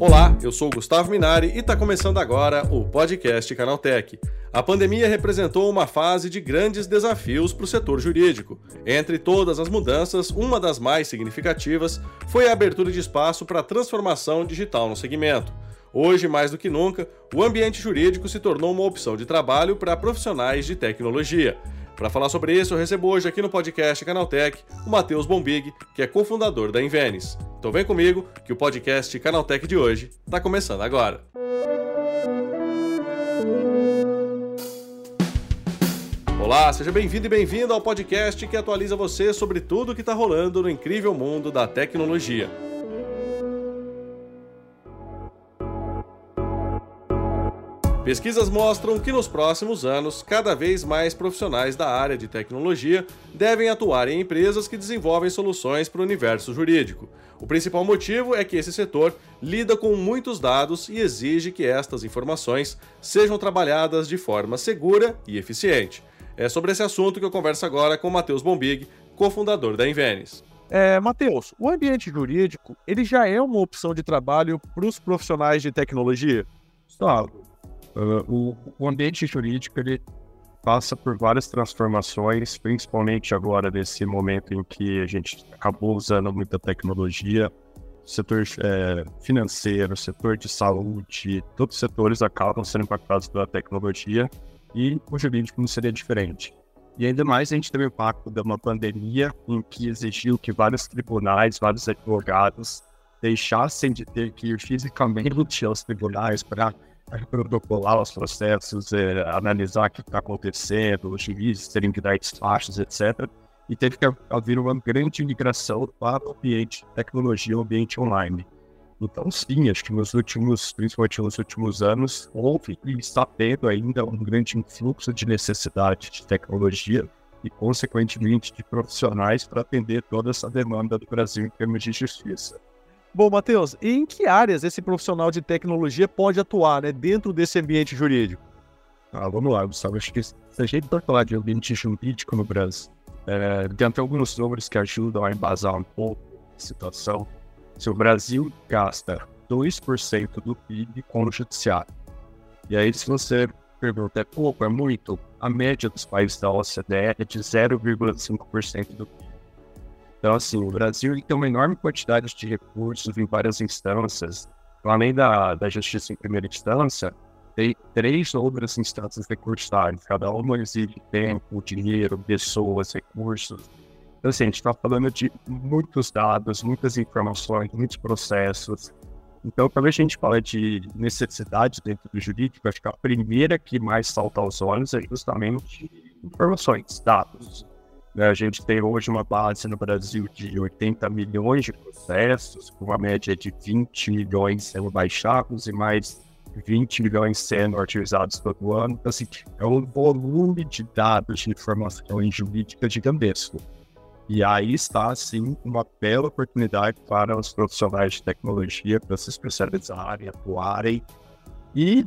Olá, eu sou Gustavo Minari e está começando agora o podcast Canaltech. A pandemia representou uma fase de grandes desafios para o setor jurídico. Entre todas as mudanças, uma das mais significativas foi a abertura de espaço para a transformação digital no segmento. Hoje, mais do que nunca, o ambiente jurídico se tornou uma opção de trabalho para profissionais de tecnologia. Para falar sobre isso, eu recebo hoje aqui no podcast Canaltech o Matheus Bombig, que é cofundador da Invenis. Então vem comigo que o podcast Canaltech de hoje está começando agora. Olá, seja bem-vindo e bem-vinda ao podcast que atualiza você sobre tudo o que está rolando no incrível mundo da tecnologia. Pesquisas mostram que nos próximos anos, cada vez mais profissionais da área de tecnologia devem atuar em empresas que desenvolvem soluções para o universo jurídico. O principal motivo é que esse setor lida com muitos dados e exige que estas informações sejam trabalhadas de forma segura e eficiente. É sobre esse assunto que eu converso agora com Matheus Bombig, cofundador da Invenis. É, Matheus, o ambiente jurídico ele já é uma opção de trabalho para os profissionais de tecnologia? Gustavo, Uh, o, o, ambiente jurídico ele passa por várias transformações, principalmente agora nesse momento em que a gente acabou usando muita tecnologia, setor é, financeiro, setor de saúde, todos os setores acabam sendo impactados pela tecnologia e o jurídico não seria diferente. E ainda mais a gente teve o impacto de uma pandemia em que exigiu que vários tribunais, vários advogados deixassem de ter que ir fisicamente aos tribunais para protocolar os processos, é, analisar o que está acontecendo, os juízes terem que dar despachos, etc. E teve que haver uma grande migração para o ambiente de tecnologia, o ambiente online. Então, sim, acho que nos últimos, principalmente nos últimos anos, houve e está tendo ainda um grande influxo de necessidade de tecnologia e, consequentemente, de profissionais para atender toda essa demanda do Brasil em termos de justiça. Bom, Matheus, em que áreas esse profissional de tecnologia pode atuar né, dentro desse ambiente jurídico? Ah, vamos lá, Gustavo. Acho que se a gente for falar de ambiente jurídico no Brasil, é, tem até alguns números que ajudam a embasar um pouco a situação. Se o Brasil gasta 2% do PIB com o judiciário, e aí se você pergunta, é pouco, é muito, a média dos países da OCDE é de 0,5% do PIB. Então, assim, o Brasil tem uma enorme quantidade de recursos em várias instâncias. Então, além da, da justiça em primeira instância, tem três outras instâncias recursárias. Cada uma exige tempo, dinheiro, pessoas, recursos. Então, assim, a gente está falando de muitos dados, muitas informações, muitos processos. Então, quando a gente fala de necessidade dentro do jurídico, acho que a primeira que mais salta aos olhos é justamente informações, dados. Né, a gente tem hoje uma base no Brasil de 80 milhões de processos, com uma média de 20 milhões sendo baixados e mais 20 milhões sendo utilizados todo ano. Então, assim, é um volume de dados de informações jurídicas gigantesco. E aí está, assim, uma bela oportunidade para os profissionais de tecnologia para se especializarem, atuarem e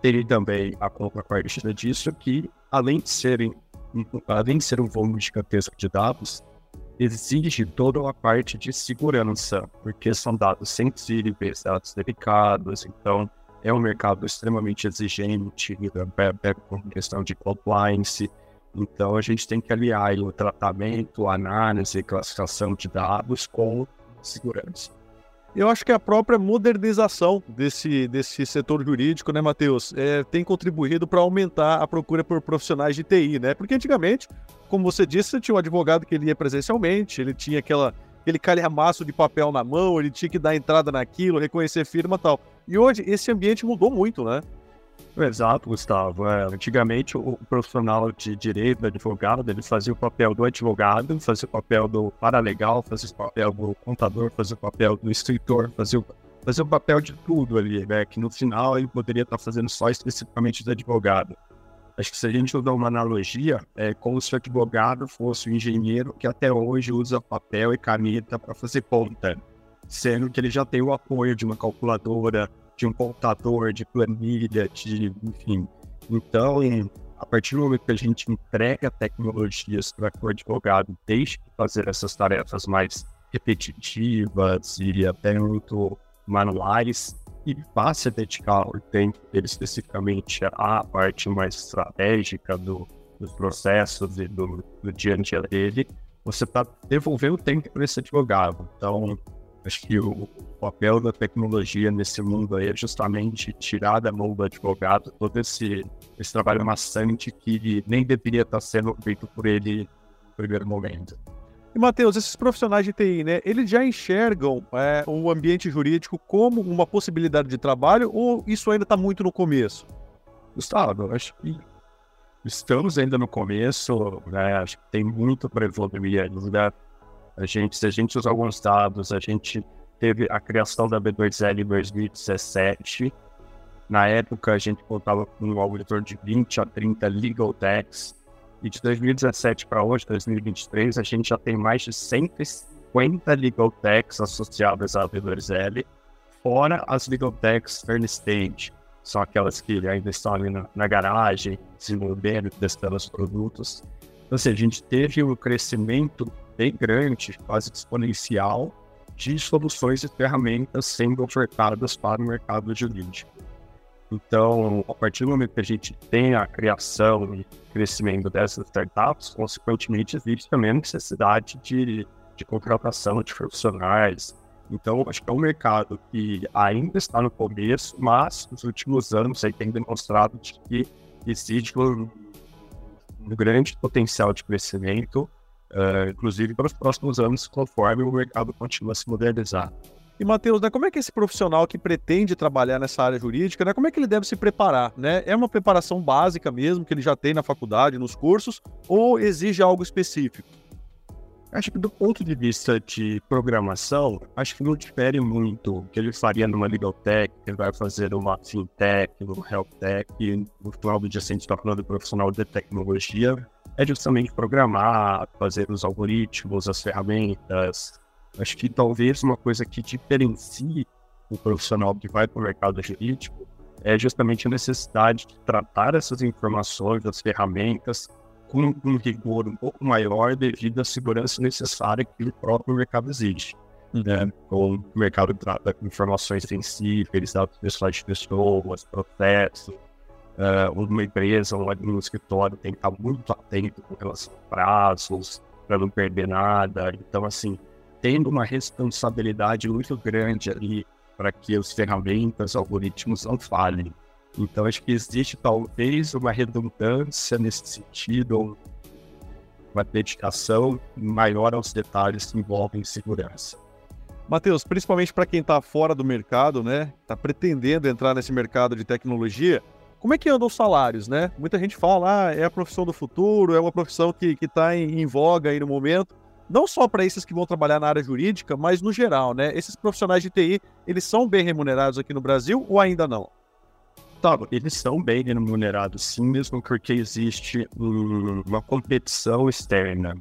terem também a contrapartida disso que, além de serem além de ser um volume gigantesco de dados, exige toda uma parte de segurança, porque são dados sensíveis, dados delicados, então é um mercado extremamente exigente com questão de compliance. Então a gente tem que aliar o tratamento, análise e classificação de dados com segurança. Eu acho que a própria modernização desse, desse setor jurídico, né, Matheus, é, tem contribuído para aumentar a procura por profissionais de TI, né? Porque antigamente, como você disse, você tinha um advogado que ele ia presencialmente, ele tinha aquela, aquele calhamaço de papel na mão, ele tinha que dar entrada naquilo, reconhecer firma e tal. E hoje esse ambiente mudou muito, né? Exato, Gustavo. É, antigamente, o profissional de direito, advogado, ele fazia o papel do advogado, fazia o papel do paralegal, fazia o papel do contador, fazia o papel do escritor, fazia o, fazia o papel de tudo ali, né? Que no final ele poderia estar fazendo só especificamente do advogado. Acho que se a gente usar uma analogia, é como se o advogado fosse o engenheiro que até hoje usa papel e caneta para fazer conta, sendo que ele já tem o apoio de uma calculadora, de um computador, de planilha, de enfim. Então, a partir do momento que a gente entrega tecnologias para que o advogado deixe de fazer essas tarefas mais repetitivas e até muito manuais, que vá se dedicar o tempo dele especificamente à parte mais estratégica do, dos processos e do, do dia a dia dele, você está devolvendo tempo para esse advogado. Então, acho que o, papel da tecnologia nesse mundo aí é justamente tirar da mão do advogado todo esse, esse trabalho maçante que nem deveria estar sendo feito por ele no primeiro momento. E, Matheus, esses profissionais de TI, né, eles já enxergam é, o ambiente jurídico como uma possibilidade de trabalho ou isso ainda está muito no começo? Gustavo, acho que estamos ainda no começo, né, acho que tem muito para evoluir ainda. A gente, se a gente usar alguns dados, a gente teve a criação da B2L em 2017. Na época, a gente contava com um auditor de 20 a 30 legal techs e de 2017 para hoje, 2023, a gente já tem mais de 150 legal techs associadas à V2L, fora as legal techs early stage, são aquelas que ainda estão ali na, na garagem, desenvolvendo, testando os produtos. Então, assim, a gente teve um crescimento bem grande, quase exponencial, de soluções e ferramentas sendo ofertadas para o mercado jurídico. Então, a partir do momento que a gente tem a criação e crescimento dessas startups, consequentemente, existe também a necessidade de, de contratação de profissionais. Então, acho que é um mercado que ainda está no começo, mas nos últimos anos aí tem demonstrado que existe um, um grande potencial de crescimento, uh, inclusive para os próximos anos, conforme o mercado continua a se modernizar. E, Matheus, né, como é que esse profissional que pretende trabalhar nessa área jurídica, né, como é que ele deve se preparar? Né? É uma preparação básica mesmo, que ele já tem na faculdade, nos cursos, ou exige algo específico? Acho que do ponto de vista de programação, acho que não difere muito o que ele faria numa legal tech, ele vai fazer numa fintech, no health tech, no final do dia, a gente está falando de profissional de tecnologia, é justamente programar, fazer os algoritmos, as ferramentas, Acho que talvez uma coisa que diferencie o profissional que vai para o mercado jurídico é justamente a necessidade de tratar essas informações, as ferramentas, com um rigor um pouco maior devido à segurança necessária que o próprio mercado exige. Né? Então, o mercado trata informações sensíveis, dados pessoais de pessoas, processos. Uh, uma empresa, um, um escritório tem que estar muito atento com relação a prazos, para não perder nada. Então, assim, tendo uma responsabilidade muito grande ali para que as ferramentas, algoritmos não falhem. Então, acho que existe talvez uma redundância nesse sentido, uma dedicação maior aos detalhes que envolvem segurança. Matheus, principalmente para quem está fora do mercado, né, está pretendendo entrar nesse mercado de tecnologia, como é que andam os salários, né? Muita gente fala, ah, é a profissão do futuro, é uma profissão que está em, em voga aí no momento não só para esses que vão trabalhar na área jurídica, mas no geral, né? Esses profissionais de TI, eles são bem remunerados aqui no Brasil ou ainda não? Tá, eles são bem remunerados sim, mesmo porque existe uma competição externa.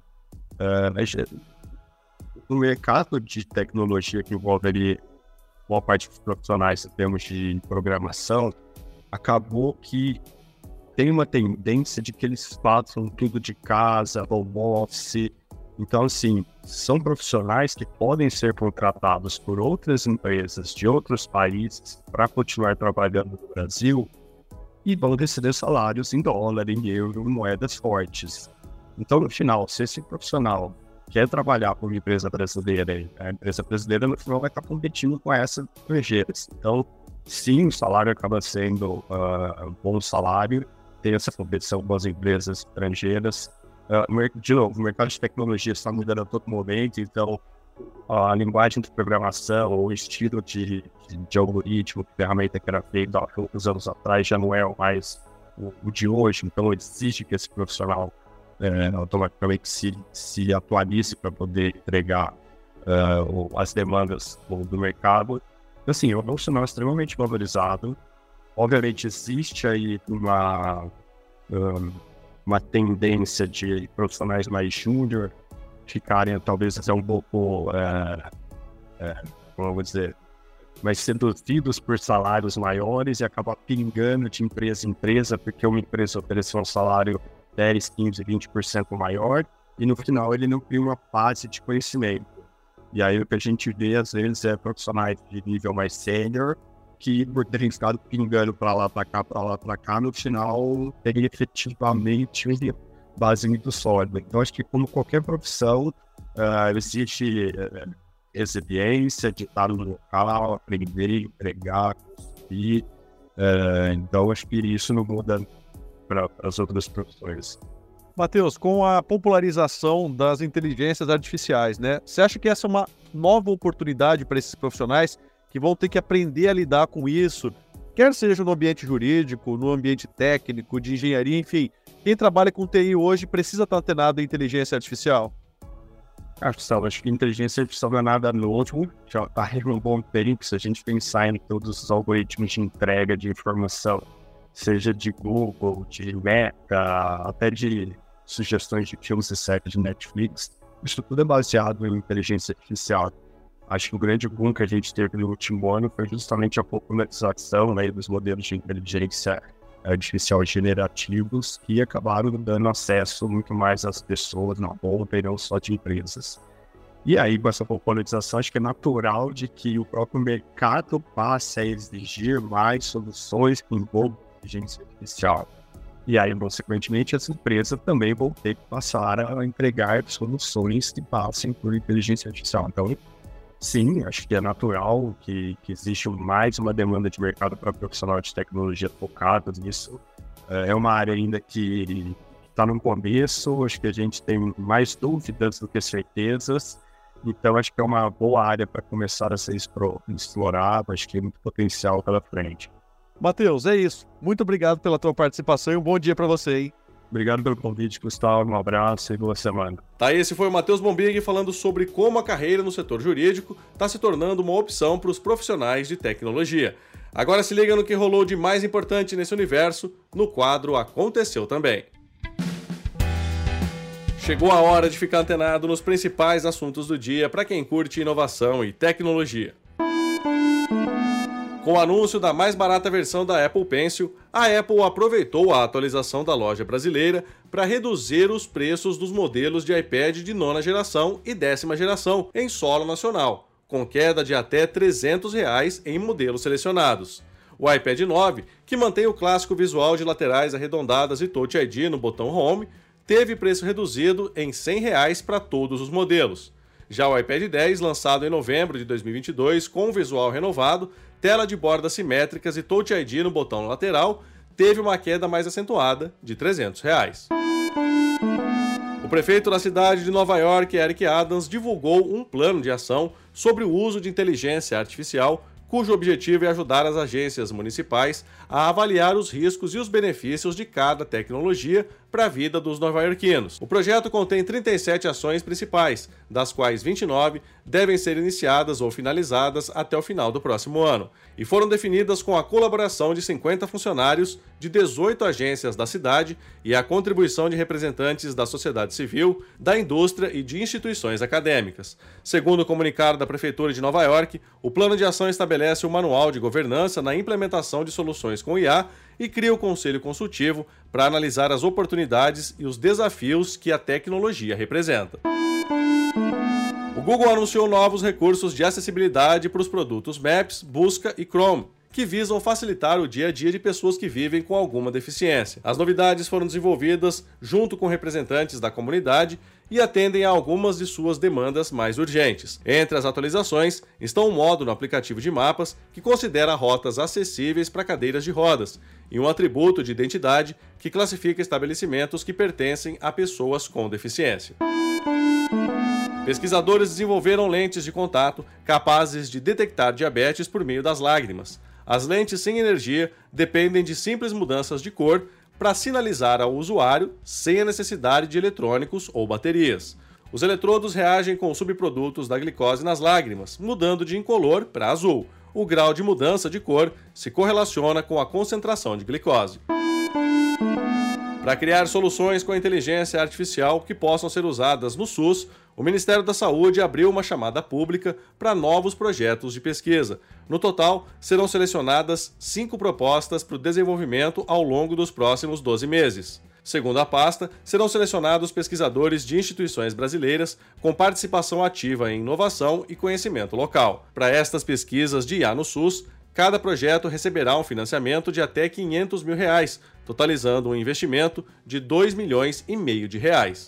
Uh, no mercado de tecnologia que envolve ali boa parte dos profissionais em termos de programação, acabou que tem uma tendência de que eles façam tudo de casa, home office, então, assim, são profissionais que podem ser contratados por outras empresas de outros países para continuar trabalhando no Brasil e vão receber salários em dólar, em euro, em moedas fortes. Então, no final, se esse profissional quer trabalhar para uma empresa brasileira, a empresa brasileira no final vai estar competindo com essas estrangeiras. Então, sim, o salário acaba sendo uh, um bom salário, tem essa competição com as empresas estrangeiras, Uh, de novo, o mercado de tecnologia está mudando a todo momento, então a linguagem de programação, o estilo de, de, de algoritmo, ferramenta que era feito há poucos anos atrás já não é mais o, o de hoje, então exige que esse profissional é, automaticamente se, se atualize para poder entregar uh, as demandas do mercado. Assim, é um profissional extremamente valorizado. Obviamente, existe aí uma. Um, uma tendência de profissionais mais júnior ficarem talvez até um pouco, é, é, vou dizer, mais seduzidos por salários maiores e acabar pingando de empresa em empresa, porque uma empresa ofereceu um salário 10, 15, 20% maior e no final ele não cria uma base de conhecimento. E aí o que a gente vê às vezes é profissionais de nível mais sênior que, por terem ficado pingando para lá, para cá, para lá, para cá, no final teria efetivamente uma base muito sólida. Então, acho que, como qualquer profissão, uh, existe uh, resiliência de estar no local, aprender, empregar, construir. Uh, então, acho que isso não muda para as outras profissões. Matheus, com a popularização das inteligências artificiais, né? Você acha que essa é uma nova oportunidade para esses profissionais que vão ter que aprender a lidar com isso, quer seja no ambiente jurídico, no ambiente técnico, de engenharia, enfim. Quem trabalha com TI hoje precisa estar antenado à inteligência artificial? Que, acho que inteligência artificial não é nada novo, já está um bom tempo. Se a gente pensar em todos os algoritmos de entrega de informação, seja de Google, de Meta, até de sugestões de filmes e séries de Netflix, isso tudo é baseado em inteligência artificial. Acho que o grande boom que a gente teve no último ano foi justamente a popularização né, dos modelos de inteligência artificial generativos que acabaram dando acesso muito mais às pessoas na ponta e não só de empresas. E aí, com essa popularização, acho que é natural de que o próprio mercado passe a exigir mais soluções que envolvam inteligência artificial. E aí, consequentemente, as empresas também vão ter que passar a entregar soluções que passem por inteligência artificial. Então, sim, acho que é natural que, que existe mais uma demanda de mercado para profissional de tecnologia focados nisso. É uma área ainda que está no começo, acho que a gente tem mais dúvidas do que certezas. Então, acho que é uma boa área para começar a ser explorada, acho que tem muito potencial pela frente. Matheus, é isso. Muito obrigado pela tua participação e um bom dia para você, hein? Obrigado pelo convite, Gustavo. Um abraço e boa semana. Tá, esse foi o Matheus Bombig falando sobre como a carreira no setor jurídico está se tornando uma opção para os profissionais de tecnologia. Agora se liga no que rolou de mais importante nesse universo no quadro Aconteceu Também. Chegou a hora de ficar antenado nos principais assuntos do dia para quem curte inovação e tecnologia. Com o anúncio da mais barata versão da Apple Pencil, a Apple aproveitou a atualização da loja brasileira para reduzir os preços dos modelos de iPad de nona geração e décima geração em solo nacional, com queda de até 300 reais em modelos selecionados. O iPad 9, que mantém o clássico visual de laterais arredondadas e Touch ID no botão Home, teve preço reduzido em 100 reais para todos os modelos. Já o iPad 10, lançado em novembro de 2022 com visual renovado, tela de bordas simétricas e Touch ID no botão lateral, teve uma queda mais acentuada de 300 reais. O prefeito da cidade de Nova York, Eric Adams, divulgou um plano de ação sobre o uso de inteligência artificial cujo objetivo é ajudar as agências municipais a avaliar os riscos e os benefícios de cada tecnologia para a vida dos nova-iorquinos. O projeto contém 37 ações principais, das quais 29 devem ser iniciadas ou finalizadas até o final do próximo ano, e foram definidas com a colaboração de 50 funcionários de 18 agências da cidade e a contribuição de representantes da sociedade civil, da indústria e de instituições acadêmicas. Segundo o comunicado da Prefeitura de Nova York, o plano de ação estabelece um manual de governança na implementação de soluções com IA e cria o Conselho Consultivo para analisar as oportunidades e os desafios que a tecnologia representa. O Google anunciou novos recursos de acessibilidade para os produtos Maps, Busca e Chrome, que visam facilitar o dia a dia de pessoas que vivem com alguma deficiência. As novidades foram desenvolvidas junto com representantes da comunidade e atendem a algumas de suas demandas mais urgentes. Entre as atualizações estão um modo no aplicativo de mapas que considera rotas acessíveis para cadeiras de rodas e um atributo de identidade que classifica estabelecimentos que pertencem a pessoas com deficiência. Pesquisadores desenvolveram lentes de contato capazes de detectar diabetes por meio das lágrimas. As lentes sem energia dependem de simples mudanças de cor para sinalizar ao usuário sem a necessidade de eletrônicos ou baterias. Os eletrodos reagem com subprodutos da glicose nas lágrimas, mudando de incolor para azul. O grau de mudança de cor se correlaciona com a concentração de glicose. Para criar soluções com inteligência artificial que possam ser usadas no SUS, o Ministério da Saúde abriu uma chamada pública para novos projetos de pesquisa. No total, serão selecionadas cinco propostas para o desenvolvimento ao longo dos próximos 12 meses. Segundo a pasta, serão selecionados pesquisadores de instituições brasileiras com participação ativa em inovação e conhecimento local. Para estas pesquisas de IA no SUS, cada projeto receberá um financiamento de até 500 mil reais, totalizando um investimento de 2 milhões e meio de reais.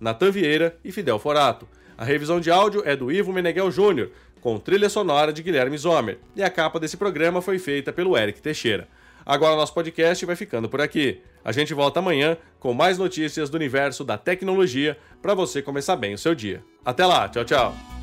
Natan Vieira e Fidel Forato. A revisão de áudio é do Ivo Meneghel Júnior, com trilha sonora de Guilherme Zomer, e a capa desse programa foi feita pelo Eric Teixeira. Agora nosso podcast vai ficando por aqui. A gente volta amanhã com mais notícias do universo da tecnologia para você começar bem o seu dia. Até lá, tchau, tchau.